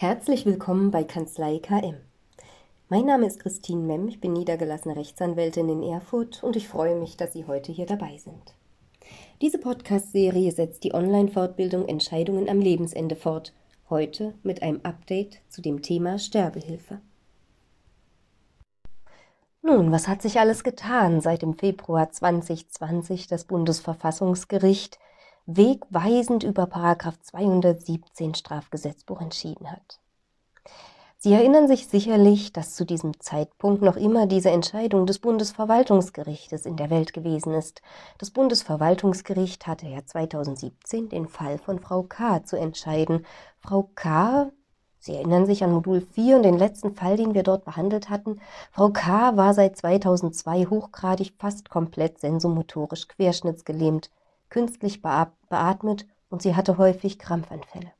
Herzlich willkommen bei Kanzlei KM. Mein Name ist Christine Memm, ich bin niedergelassene Rechtsanwältin in Erfurt und ich freue mich, dass Sie heute hier dabei sind. Diese Podcast-Serie setzt die Online-Fortbildung Entscheidungen am Lebensende fort, heute mit einem Update zu dem Thema Sterbehilfe. Nun, was hat sich alles getan, seit im Februar 2020 das Bundesverfassungsgericht wegweisend über 217 Strafgesetzbuch entschieden hat? Sie erinnern sich sicherlich, dass zu diesem Zeitpunkt noch immer diese Entscheidung des Bundesverwaltungsgerichtes in der Welt gewesen ist. Das Bundesverwaltungsgericht hatte ja 2017 den Fall von Frau K. zu entscheiden. Frau K. Sie erinnern sich an Modul 4 und den letzten Fall, den wir dort behandelt hatten. Frau K. war seit 2002 hochgradig fast komplett sensomotorisch querschnittsgelähmt, künstlich beatmet und sie hatte häufig Krampfanfälle.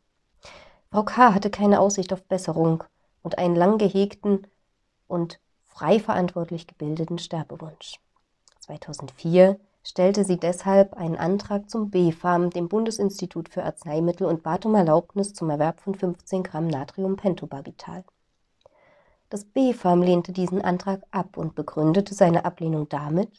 Frau K. hatte keine Aussicht auf Besserung und einen lang gehegten und frei verantwortlich gebildeten Sterbewunsch. 2004 stellte sie deshalb einen Antrag zum BfArM, dem Bundesinstitut für Arzneimittel, und bat um Erlaubnis zum Erwerb von 15 Gramm Natriumpentobarbital. Das BfArM lehnte diesen Antrag ab und begründete seine Ablehnung damit,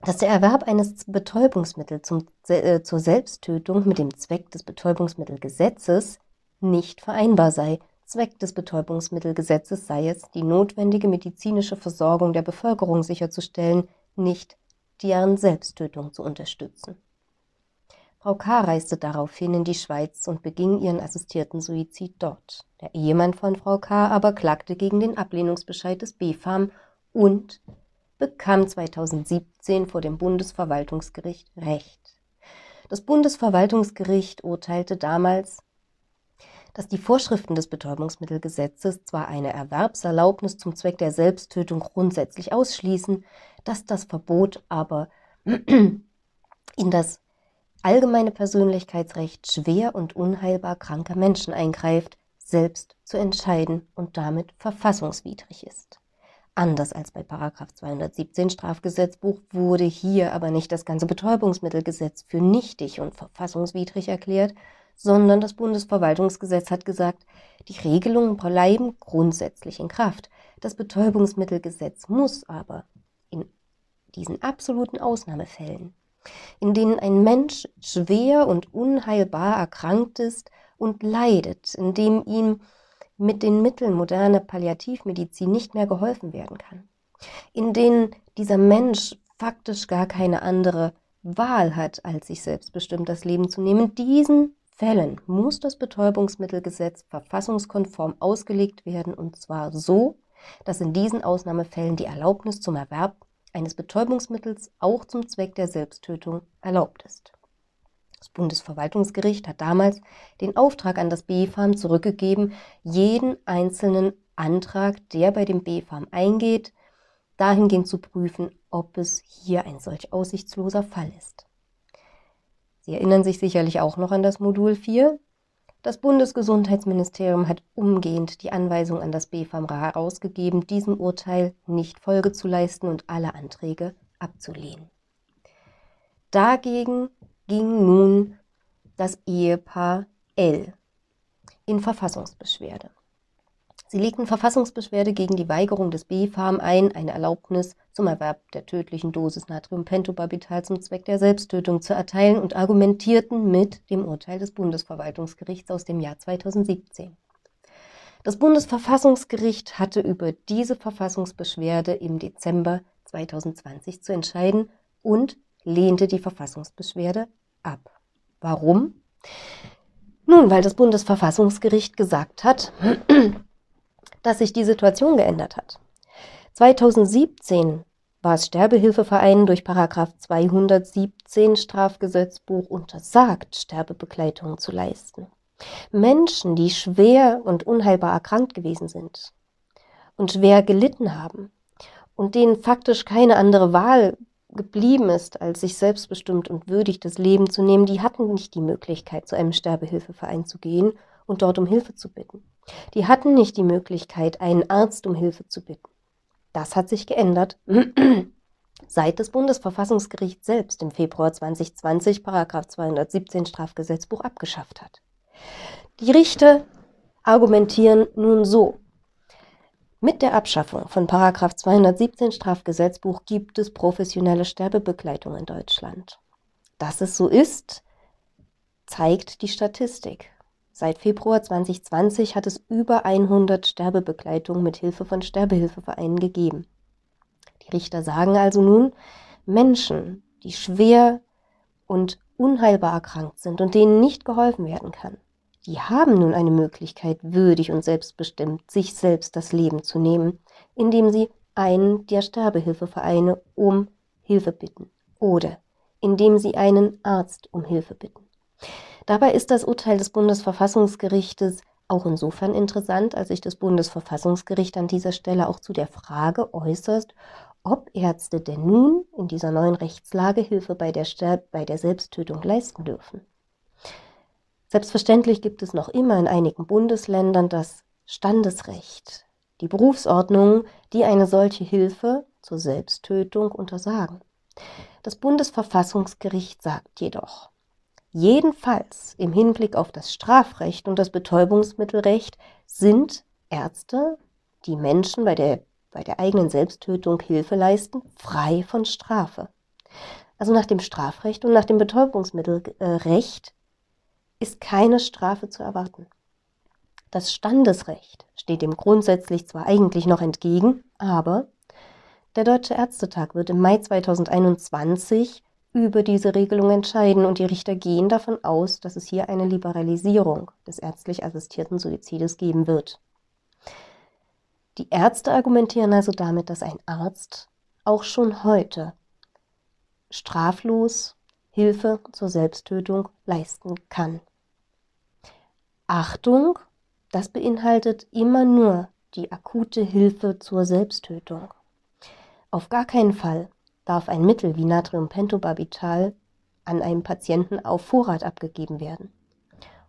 dass der Erwerb eines Betäubungsmittels zum, äh, zur Selbsttötung mit dem Zweck des Betäubungsmittelgesetzes nicht vereinbar sei Zweck des Betäubungsmittelgesetzes sei es, die notwendige medizinische Versorgung der Bevölkerung sicherzustellen, nicht deren Selbsttötung zu unterstützen. Frau K. reiste daraufhin in die Schweiz und beging ihren assistierten Suizid dort. Der Ehemann von Frau K. aber klagte gegen den Ablehnungsbescheid des BfArM und bekam 2017 vor dem Bundesverwaltungsgericht Recht. Das Bundesverwaltungsgericht urteilte damals, dass die Vorschriften des Betäubungsmittelgesetzes zwar eine Erwerbserlaubnis zum Zweck der Selbsttötung grundsätzlich ausschließen, dass das Verbot aber in das allgemeine Persönlichkeitsrecht schwer und unheilbar kranker Menschen eingreift, selbst zu entscheiden und damit verfassungswidrig ist. Anders als bei 217 Strafgesetzbuch wurde hier aber nicht das ganze Betäubungsmittelgesetz für nichtig und verfassungswidrig erklärt, sondern das Bundesverwaltungsgesetz hat gesagt, die Regelungen bleiben grundsätzlich in Kraft. Das Betäubungsmittelgesetz muss aber in diesen absoluten Ausnahmefällen, in denen ein Mensch schwer und unheilbar erkrankt ist und leidet, in dem ihm mit den Mitteln moderner Palliativmedizin nicht mehr geholfen werden kann, in denen dieser Mensch faktisch gar keine andere Wahl hat, als sich selbstbestimmt das Leben zu nehmen, diesen Fällen muss das Betäubungsmittelgesetz verfassungskonform ausgelegt werden und zwar so, dass in diesen Ausnahmefällen die Erlaubnis zum Erwerb eines Betäubungsmittels auch zum Zweck der Selbsttötung erlaubt ist. Das Bundesverwaltungsgericht hat damals den Auftrag an das BfArM zurückgegeben, jeden einzelnen Antrag, der bei dem BfArM eingeht, dahingehend zu prüfen, ob es hier ein solch aussichtsloser Fall ist. Sie erinnern sich sicherlich auch noch an das Modul 4. Das Bundesgesundheitsministerium hat umgehend die Anweisung an das BfAMRA herausgegeben, diesem Urteil nicht Folge zu leisten und alle Anträge abzulehnen. Dagegen ging nun das Ehepaar L in Verfassungsbeschwerde. Sie legten Verfassungsbeschwerde gegen die Weigerung des BfArM ein, eine Erlaubnis zum Erwerb der tödlichen Dosis Natriumpentobarbital zum Zweck der Selbsttötung zu erteilen und argumentierten mit dem Urteil des Bundesverwaltungsgerichts aus dem Jahr 2017. Das Bundesverfassungsgericht hatte über diese Verfassungsbeschwerde im Dezember 2020 zu entscheiden und lehnte die Verfassungsbeschwerde ab. Warum? Nun, weil das Bundesverfassungsgericht gesagt hat, dass sich die Situation geändert hat. 2017 war es Sterbehilfevereinen durch Paragraph 217 Strafgesetzbuch untersagt, Sterbebegleitungen zu leisten. Menschen, die schwer und unheilbar erkrankt gewesen sind und schwer gelitten haben und denen faktisch keine andere Wahl geblieben ist, als sich selbstbestimmt und würdig das Leben zu nehmen, die hatten nicht die Möglichkeit, zu einem Sterbehilfeverein zu gehen und dort um Hilfe zu bitten. Die hatten nicht die Möglichkeit, einen Arzt um Hilfe zu bitten. Das hat sich geändert, seit das Bundesverfassungsgericht selbst im Februar 2020 Paragraph 217 Strafgesetzbuch abgeschafft hat. Die Richter argumentieren nun so. Mit der Abschaffung von Paragraph 217 Strafgesetzbuch gibt es professionelle Sterbebegleitung in Deutschland. Dass es so ist, zeigt die Statistik. Seit Februar 2020 hat es über 100 Sterbebegleitungen mit Hilfe von Sterbehilfevereinen gegeben. Die Richter sagen also nun, Menschen, die schwer und unheilbar erkrankt sind und denen nicht geholfen werden kann, die haben nun eine Möglichkeit, würdig und selbstbestimmt sich selbst das Leben zu nehmen, indem sie einen der Sterbehilfevereine um Hilfe bitten oder indem sie einen Arzt um Hilfe bitten. Dabei ist das Urteil des Bundesverfassungsgerichtes auch insofern interessant, als sich das Bundesverfassungsgericht an dieser Stelle auch zu der Frage äußert, ob Ärzte denn nun in dieser neuen Rechtslage Hilfe bei der, Sterb bei der Selbsttötung leisten dürfen. Selbstverständlich gibt es noch immer in einigen Bundesländern das Standesrecht, die Berufsordnungen, die eine solche Hilfe zur Selbsttötung untersagen. Das Bundesverfassungsgericht sagt jedoch, jedenfalls im Hinblick auf das Strafrecht und das Betäubungsmittelrecht sind Ärzte, die Menschen bei der, bei der eigenen Selbsttötung Hilfe leisten, frei von Strafe. Also nach dem Strafrecht und nach dem Betäubungsmittelrecht ist keine Strafe zu erwarten. Das Standesrecht steht dem grundsätzlich zwar eigentlich noch entgegen, aber der Deutsche Ärztetag wird im Mai 2021 über diese Regelung entscheiden und die Richter gehen davon aus, dass es hier eine Liberalisierung des ärztlich assistierten Suizides geben wird. Die Ärzte argumentieren also damit, dass ein Arzt auch schon heute straflos Hilfe zur Selbsttötung leisten kann. Achtung, das beinhaltet immer nur die akute Hilfe zur Selbsttötung. Auf gar keinen Fall darf ein Mittel wie Natriumpentobarbital an einem Patienten auf Vorrat abgegeben werden.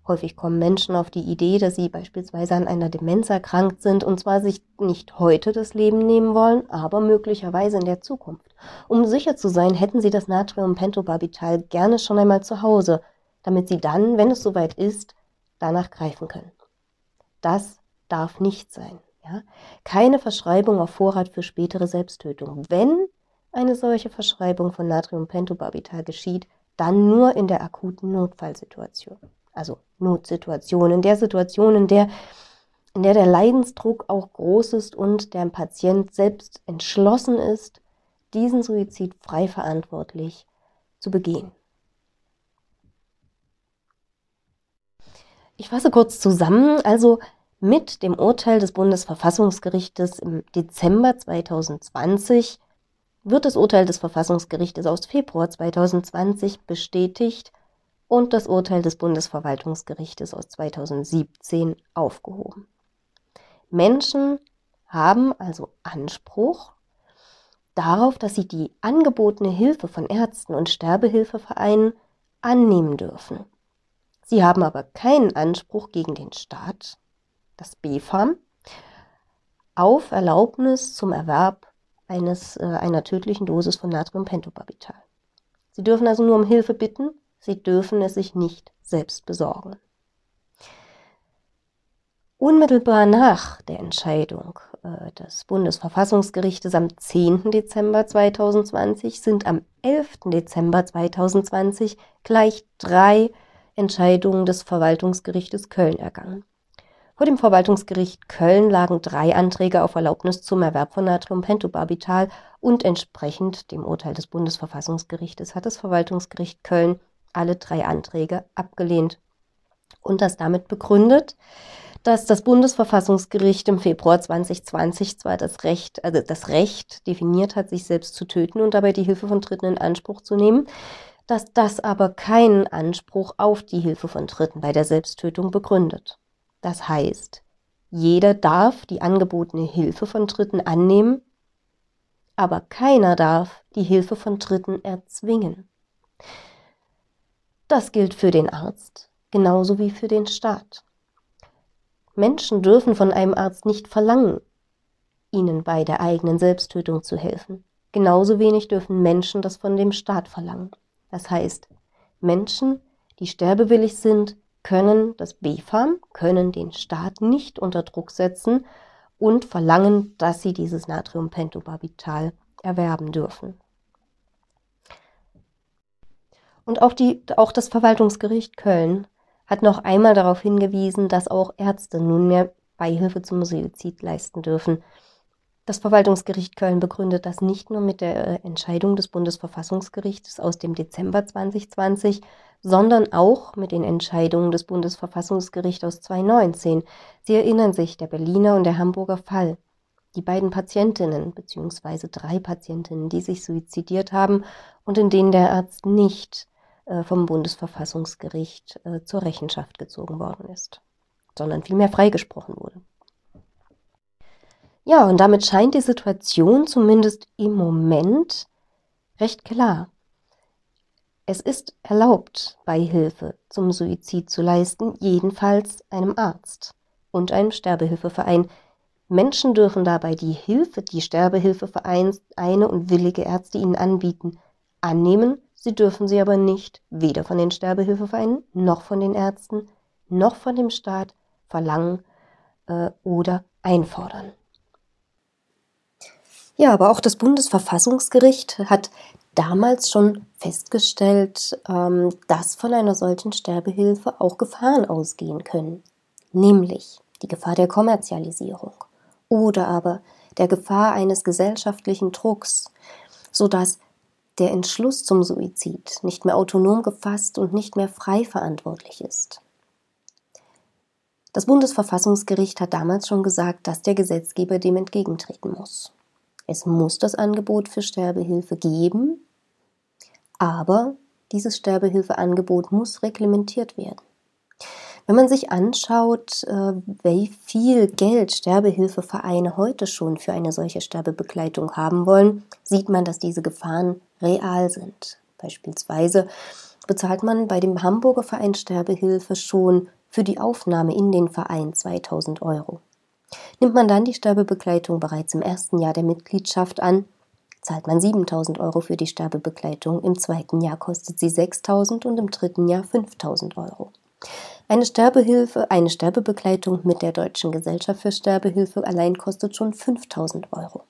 Häufig kommen Menschen auf die Idee, dass sie beispielsweise an einer Demenz erkrankt sind und zwar sich nicht heute das Leben nehmen wollen, aber möglicherweise in der Zukunft. Um sicher zu sein, hätten sie das Natriumpentobarbital gerne schon einmal zu Hause, damit sie dann, wenn es soweit ist, danach greifen können. Das darf nicht sein. Ja? Keine Verschreibung auf Vorrat für spätere Selbsttötung. Wenn eine solche Verschreibung von Natriumpentobarbital geschieht, dann nur in der akuten Notfallsituation. Also Notsituation, in der Situation, in der, in der der Leidensdruck auch groß ist und der Patient selbst entschlossen ist, diesen Suizid frei verantwortlich zu begehen. Ich fasse kurz zusammen. Also mit dem Urteil des Bundesverfassungsgerichtes im Dezember 2020 wird das Urteil des Verfassungsgerichtes aus Februar 2020 bestätigt und das Urteil des Bundesverwaltungsgerichtes aus 2017 aufgehoben. Menschen haben also Anspruch darauf, dass sie die angebotene Hilfe von Ärzten und Sterbehilfevereinen annehmen dürfen. Sie haben aber keinen Anspruch gegen den Staat, das BfArM, auf Erlaubnis zum Erwerb eines, äh, einer tödlichen Dosis von Natriumpentobarbital. Sie dürfen also nur um Hilfe bitten, sie dürfen es sich nicht selbst besorgen. Unmittelbar nach der Entscheidung äh, des Bundesverfassungsgerichtes am 10. Dezember 2020 sind am 11. Dezember 2020 gleich drei Entscheidungen des Verwaltungsgerichtes Köln ergangen. Vor dem Verwaltungsgericht Köln lagen drei Anträge auf Erlaubnis zum Erwerb von Natriumpentobarbital und entsprechend dem Urteil des Bundesverfassungsgerichtes hat das Verwaltungsgericht Köln alle drei Anträge abgelehnt und das damit begründet, dass das Bundesverfassungsgericht im Februar 2020 zwar das Recht, also das Recht definiert hat, sich selbst zu töten und dabei die Hilfe von Dritten in Anspruch zu nehmen, dass das aber keinen Anspruch auf die Hilfe von Dritten bei der Selbsttötung begründet. Das heißt, jeder darf die angebotene Hilfe von Dritten annehmen, aber keiner darf die Hilfe von Dritten erzwingen. Das gilt für den Arzt genauso wie für den Staat. Menschen dürfen von einem Arzt nicht verlangen, ihnen bei der eigenen Selbsttötung zu helfen. Genauso wenig dürfen Menschen das von dem Staat verlangen. Das heißt, Menschen, die sterbewillig sind, können das BfArM, können den Staat nicht unter Druck setzen und verlangen, dass sie dieses Natriumpentobarbital erwerben dürfen. Und auch, die, auch das Verwaltungsgericht Köln hat noch einmal darauf hingewiesen, dass auch Ärzte nunmehr Beihilfe zum Suizid leisten dürfen. Das Verwaltungsgericht Köln begründet das nicht nur mit der äh, Entscheidung des Bundesverfassungsgerichts aus dem Dezember 2020, sondern auch mit den Entscheidungen des Bundesverfassungsgerichts aus 2019. Sie erinnern sich, der Berliner und der Hamburger Fall. Die beiden Patientinnen bzw. drei Patientinnen, die sich suizidiert haben und in denen der Arzt nicht äh, vom Bundesverfassungsgericht äh, zur Rechenschaft gezogen worden ist, sondern vielmehr freigesprochen wurde. Ja, und damit scheint die Situation zumindest im Moment recht klar. Es ist erlaubt, Beihilfe zum Suizid zu leisten, jedenfalls einem Arzt und einem Sterbehilfeverein. Menschen dürfen dabei die Hilfe, die Sterbehilfevereine und willige Ärzte ihnen anbieten, annehmen, sie dürfen sie aber nicht weder von den Sterbehilfevereinen noch von den Ärzten noch von dem Staat verlangen äh, oder einfordern. Ja, aber auch das Bundesverfassungsgericht hat damals schon festgestellt, ähm, dass von einer solchen Sterbehilfe auch Gefahren ausgehen können, nämlich die Gefahr der Kommerzialisierung oder aber der Gefahr eines gesellschaftlichen Drucks, sodass der Entschluss zum Suizid nicht mehr autonom gefasst und nicht mehr frei verantwortlich ist. Das Bundesverfassungsgericht hat damals schon gesagt, dass der Gesetzgeber dem entgegentreten muss. Es muss das Angebot für Sterbehilfe geben, aber dieses Sterbehilfeangebot muss reglementiert werden. Wenn man sich anschaut, äh, wie viel Geld Sterbehilfevereine heute schon für eine solche Sterbebegleitung haben wollen, sieht man, dass diese Gefahren real sind. Beispielsweise bezahlt man bei dem Hamburger Verein Sterbehilfe schon für die Aufnahme in den Verein 2000 Euro. Nimmt man dann die Sterbebegleitung bereits im ersten Jahr der Mitgliedschaft an, zahlt man 7000 Euro für die Sterbebegleitung, im zweiten Jahr kostet sie 6000 und im dritten Jahr 5000 Euro. Eine Sterbehilfe, eine Sterbebegleitung mit der Deutschen Gesellschaft für Sterbehilfe allein kostet schon 5000 Euro.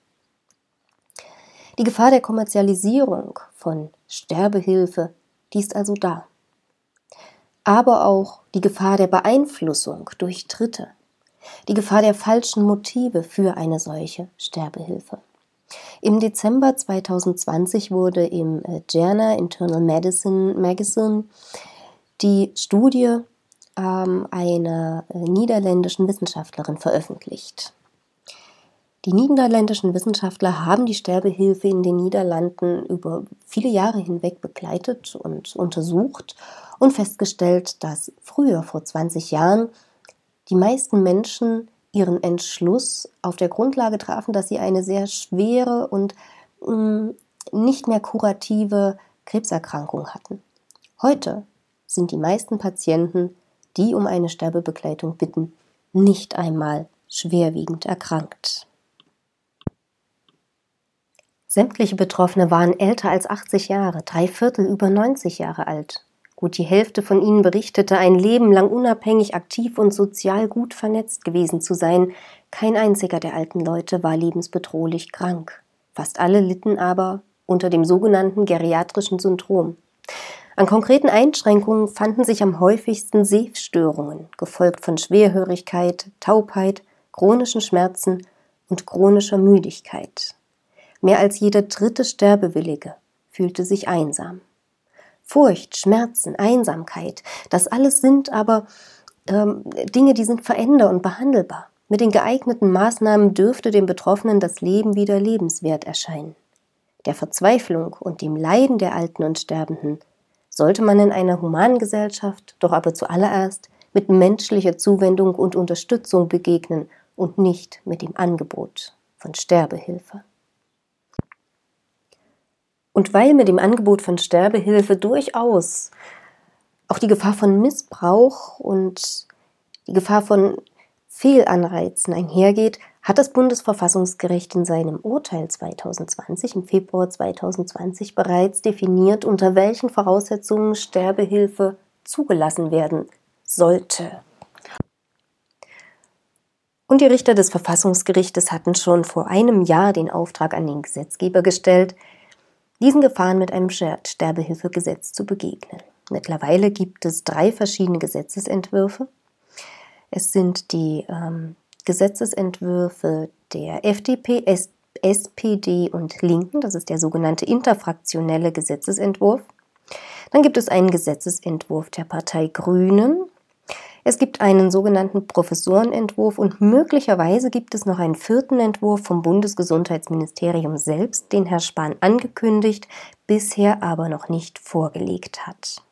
Die Gefahr der Kommerzialisierung von Sterbehilfe, die ist also da. Aber auch die Gefahr der Beeinflussung durch Dritte, die Gefahr der falschen Motive für eine solche Sterbehilfe. Im Dezember 2020 wurde im äh, Journal Internal Medicine Magazine die Studie ähm, einer äh, niederländischen Wissenschaftlerin veröffentlicht. Die niederländischen Wissenschaftler haben die Sterbehilfe in den Niederlanden über viele Jahre hinweg begleitet und untersucht und festgestellt, dass früher, vor 20 Jahren, die meisten Menschen ihren Entschluss auf der Grundlage trafen, dass sie eine sehr schwere und mm, nicht mehr kurative Krebserkrankung hatten. Heute sind die meisten Patienten, die um eine Sterbebegleitung bitten, nicht einmal schwerwiegend erkrankt. Sämtliche Betroffene waren älter als 80 Jahre, drei Viertel über 90 Jahre alt. Gut die Hälfte von ihnen berichtete, ein Leben lang unabhängig, aktiv und sozial gut vernetzt gewesen zu sein. Kein einziger der alten Leute war lebensbedrohlich krank. Fast alle litten aber unter dem sogenannten geriatrischen Syndrom. An konkreten Einschränkungen fanden sich am häufigsten Sehstörungen, gefolgt von Schwerhörigkeit, Taubheit, chronischen Schmerzen und chronischer Müdigkeit. Mehr als jeder dritte Sterbewillige fühlte sich einsam. Furcht, Schmerzen, Einsamkeit, das alles sind aber ähm, Dinge, die sind veränderbar und behandelbar. Mit den geeigneten Maßnahmen dürfte dem Betroffenen das Leben wieder lebenswert erscheinen. Der Verzweiflung und dem Leiden der Alten und Sterbenden sollte man in einer humanen Gesellschaft doch aber zuallererst mit menschlicher Zuwendung und Unterstützung begegnen und nicht mit dem Angebot von Sterbehilfe. Und weil mit dem Angebot von Sterbehilfe durchaus auch die Gefahr von Missbrauch und die Gefahr von Fehlanreizen einhergeht, hat das Bundesverfassungsgericht in seinem Urteil 2020, im Februar 2020 bereits definiert, unter welchen Voraussetzungen Sterbehilfe zugelassen werden sollte. Und die Richter des Verfassungsgerichtes hatten schon vor einem Jahr den Auftrag an den Gesetzgeber gestellt, diesen Gefahren mit einem Sterbehilfegesetz zu begegnen. Mittlerweile gibt es drei verschiedene Gesetzesentwürfe. Es sind die ähm, Gesetzesentwürfe der FDP, S SPD und Linken, das ist der sogenannte interfraktionelle Gesetzesentwurf. Dann gibt es einen Gesetzesentwurf der Partei Grünen. Es gibt einen sogenannten Professorenentwurf und möglicherweise gibt es noch einen vierten Entwurf vom Bundesgesundheitsministerium selbst, den Herr Spahn angekündigt, bisher aber noch nicht vorgelegt hat.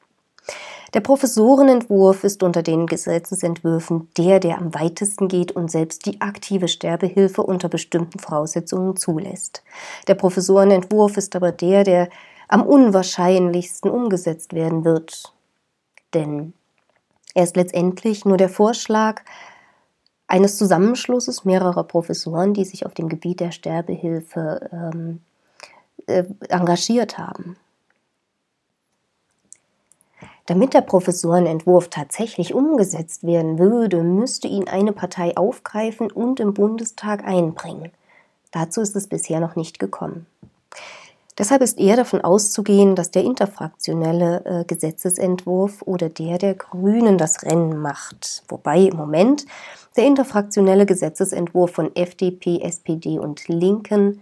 Der Professorenentwurf ist unter den Gesetzesentwürfen der, der am weitesten geht und selbst die aktive Sterbehilfe unter bestimmten Voraussetzungen zulässt. Der Professorenentwurf ist aber der, der am unwahrscheinlichsten umgesetzt werden wird. Denn er ist letztendlich nur der Vorschlag eines Zusammenschlusses mehrerer Professoren, die sich auf dem Gebiet der Sterbehilfe ähm, äh, engagiert haben. Damit der Professorenentwurf tatsächlich umgesetzt werden würde, müsste ihn eine Partei aufgreifen und im Bundestag einbringen. Dazu ist es bisher noch nicht gekommen. Deshalb ist eher davon auszugehen, dass der interfraktionelle äh, Gesetzesentwurf oder der der Grünen das Rennen macht. Wobei im Moment der interfraktionelle Gesetzesentwurf von FDP, SPD und Linken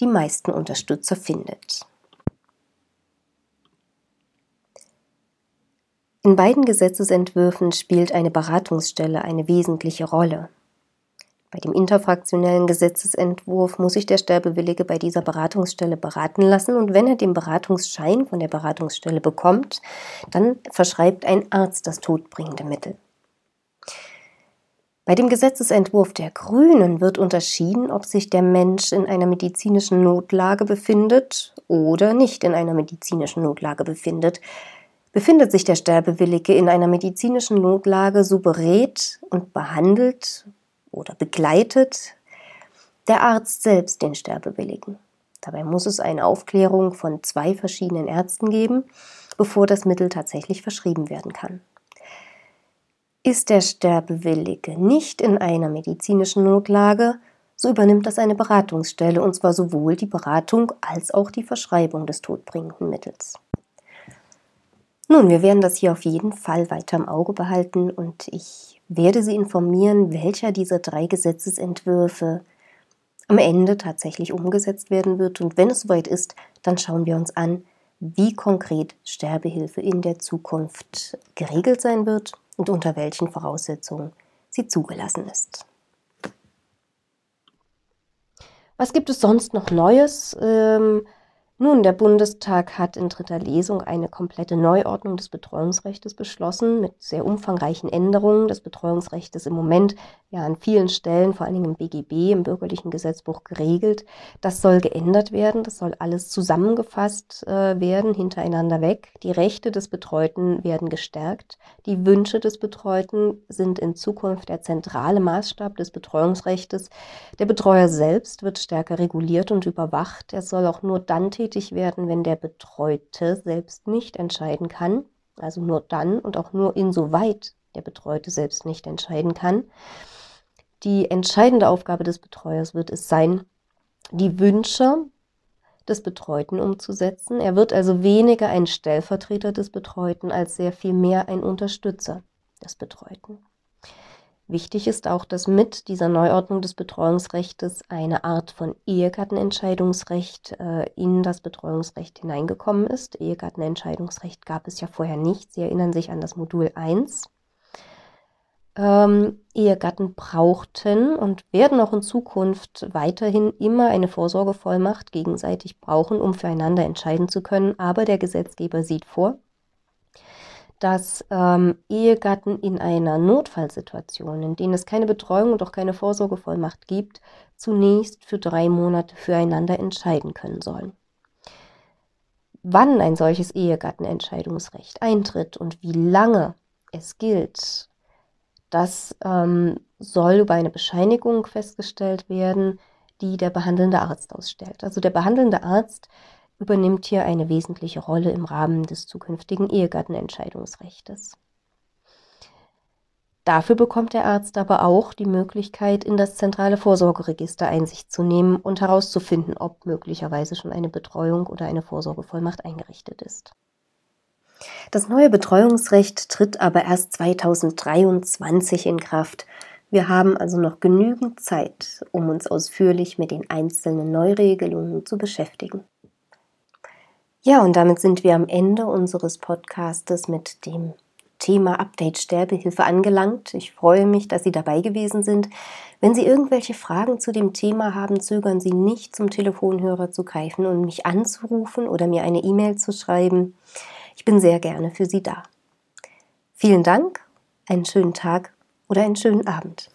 die meisten Unterstützer findet. In beiden Gesetzesentwürfen spielt eine Beratungsstelle eine wesentliche Rolle. Bei dem interfraktionellen Gesetzesentwurf muss sich der Sterbewillige bei dieser Beratungsstelle beraten lassen und wenn er den Beratungsschein von der Beratungsstelle bekommt, dann verschreibt ein Arzt das todbringende Mittel. Bei dem Gesetzesentwurf der Grünen wird unterschieden, ob sich der Mensch in einer medizinischen Notlage befindet oder nicht in einer medizinischen Notlage befindet. Befindet sich der Sterbewillige in einer medizinischen Notlage, so berät und behandelt oder begleitet der Arzt selbst den Sterbewilligen. Dabei muss es eine Aufklärung von zwei verschiedenen Ärzten geben, bevor das Mittel tatsächlich verschrieben werden kann. Ist der Sterbewillige nicht in einer medizinischen Notlage, so übernimmt das eine Beratungsstelle, und zwar sowohl die Beratung als auch die Verschreibung des todbringenden Mittels. Nun, wir werden das hier auf jeden Fall weiter im Auge behalten und ich werde Sie informieren, welcher dieser drei Gesetzesentwürfe am Ende tatsächlich umgesetzt werden wird. Und wenn es soweit ist, dann schauen wir uns an, wie konkret Sterbehilfe in der Zukunft geregelt sein wird und unter welchen Voraussetzungen sie zugelassen ist. Was gibt es sonst noch Neues? Ähm, nun, der Bundestag hat in dritter Lesung eine komplette Neuordnung des Betreuungsrechts beschlossen mit sehr umfangreichen Änderungen. Das Betreuungsrecht ist im Moment ja an vielen Stellen, vor allen Dingen im BGB, im bürgerlichen Gesetzbuch geregelt. Das soll geändert werden, das soll alles zusammengefasst äh, werden, hintereinander weg. Die Rechte des Betreuten werden gestärkt. Die Wünsche des Betreuten sind in Zukunft der zentrale Maßstab des Betreuungsrechts. Der Betreuer selbst wird stärker reguliert und überwacht. Er soll auch nur dann tätig werden, wenn der Betreute selbst nicht entscheiden kann. Also nur dann und auch nur insoweit der Betreute selbst nicht entscheiden kann. Die entscheidende Aufgabe des Betreuers wird es sein, die Wünsche des Betreuten umzusetzen. Er wird also weniger ein Stellvertreter des Betreuten als sehr viel mehr ein Unterstützer des Betreuten. Wichtig ist auch, dass mit dieser Neuordnung des Betreuungsrechts eine Art von Ehegattenentscheidungsrecht äh, in das Betreuungsrecht hineingekommen ist. Ehegattenentscheidungsrecht gab es ja vorher nicht. Sie erinnern sich an das Modul 1. Ähm, Ehegatten brauchten und werden auch in Zukunft weiterhin immer eine Vorsorgevollmacht gegenseitig brauchen, um füreinander entscheiden zu können. Aber der Gesetzgeber sieht vor, dass ähm, Ehegatten in einer Notfallsituation, in denen es keine Betreuung und auch keine Vorsorgevollmacht gibt, zunächst für drei Monate füreinander entscheiden können sollen. Wann ein solches Ehegattenentscheidungsrecht eintritt und wie lange es gilt, das ähm, soll über eine Bescheinigung festgestellt werden, die der behandelnde Arzt ausstellt. Also der behandelnde Arzt übernimmt hier eine wesentliche Rolle im Rahmen des zukünftigen Ehegattenentscheidungsrechts. Dafür bekommt der Arzt aber auch die Möglichkeit, in das zentrale Vorsorgeregister Einsicht zu nehmen und herauszufinden, ob möglicherweise schon eine Betreuung oder eine Vorsorgevollmacht eingerichtet ist. Das neue Betreuungsrecht tritt aber erst 2023 in Kraft. Wir haben also noch genügend Zeit, um uns ausführlich mit den einzelnen Neuregelungen zu beschäftigen. Ja, und damit sind wir am Ende unseres Podcastes mit dem Thema Update Sterbehilfe angelangt. Ich freue mich, dass Sie dabei gewesen sind. Wenn Sie irgendwelche Fragen zu dem Thema haben, zögern Sie nicht, zum Telefonhörer zu greifen und mich anzurufen oder mir eine E-Mail zu schreiben. Ich bin sehr gerne für Sie da. Vielen Dank, einen schönen Tag oder einen schönen Abend.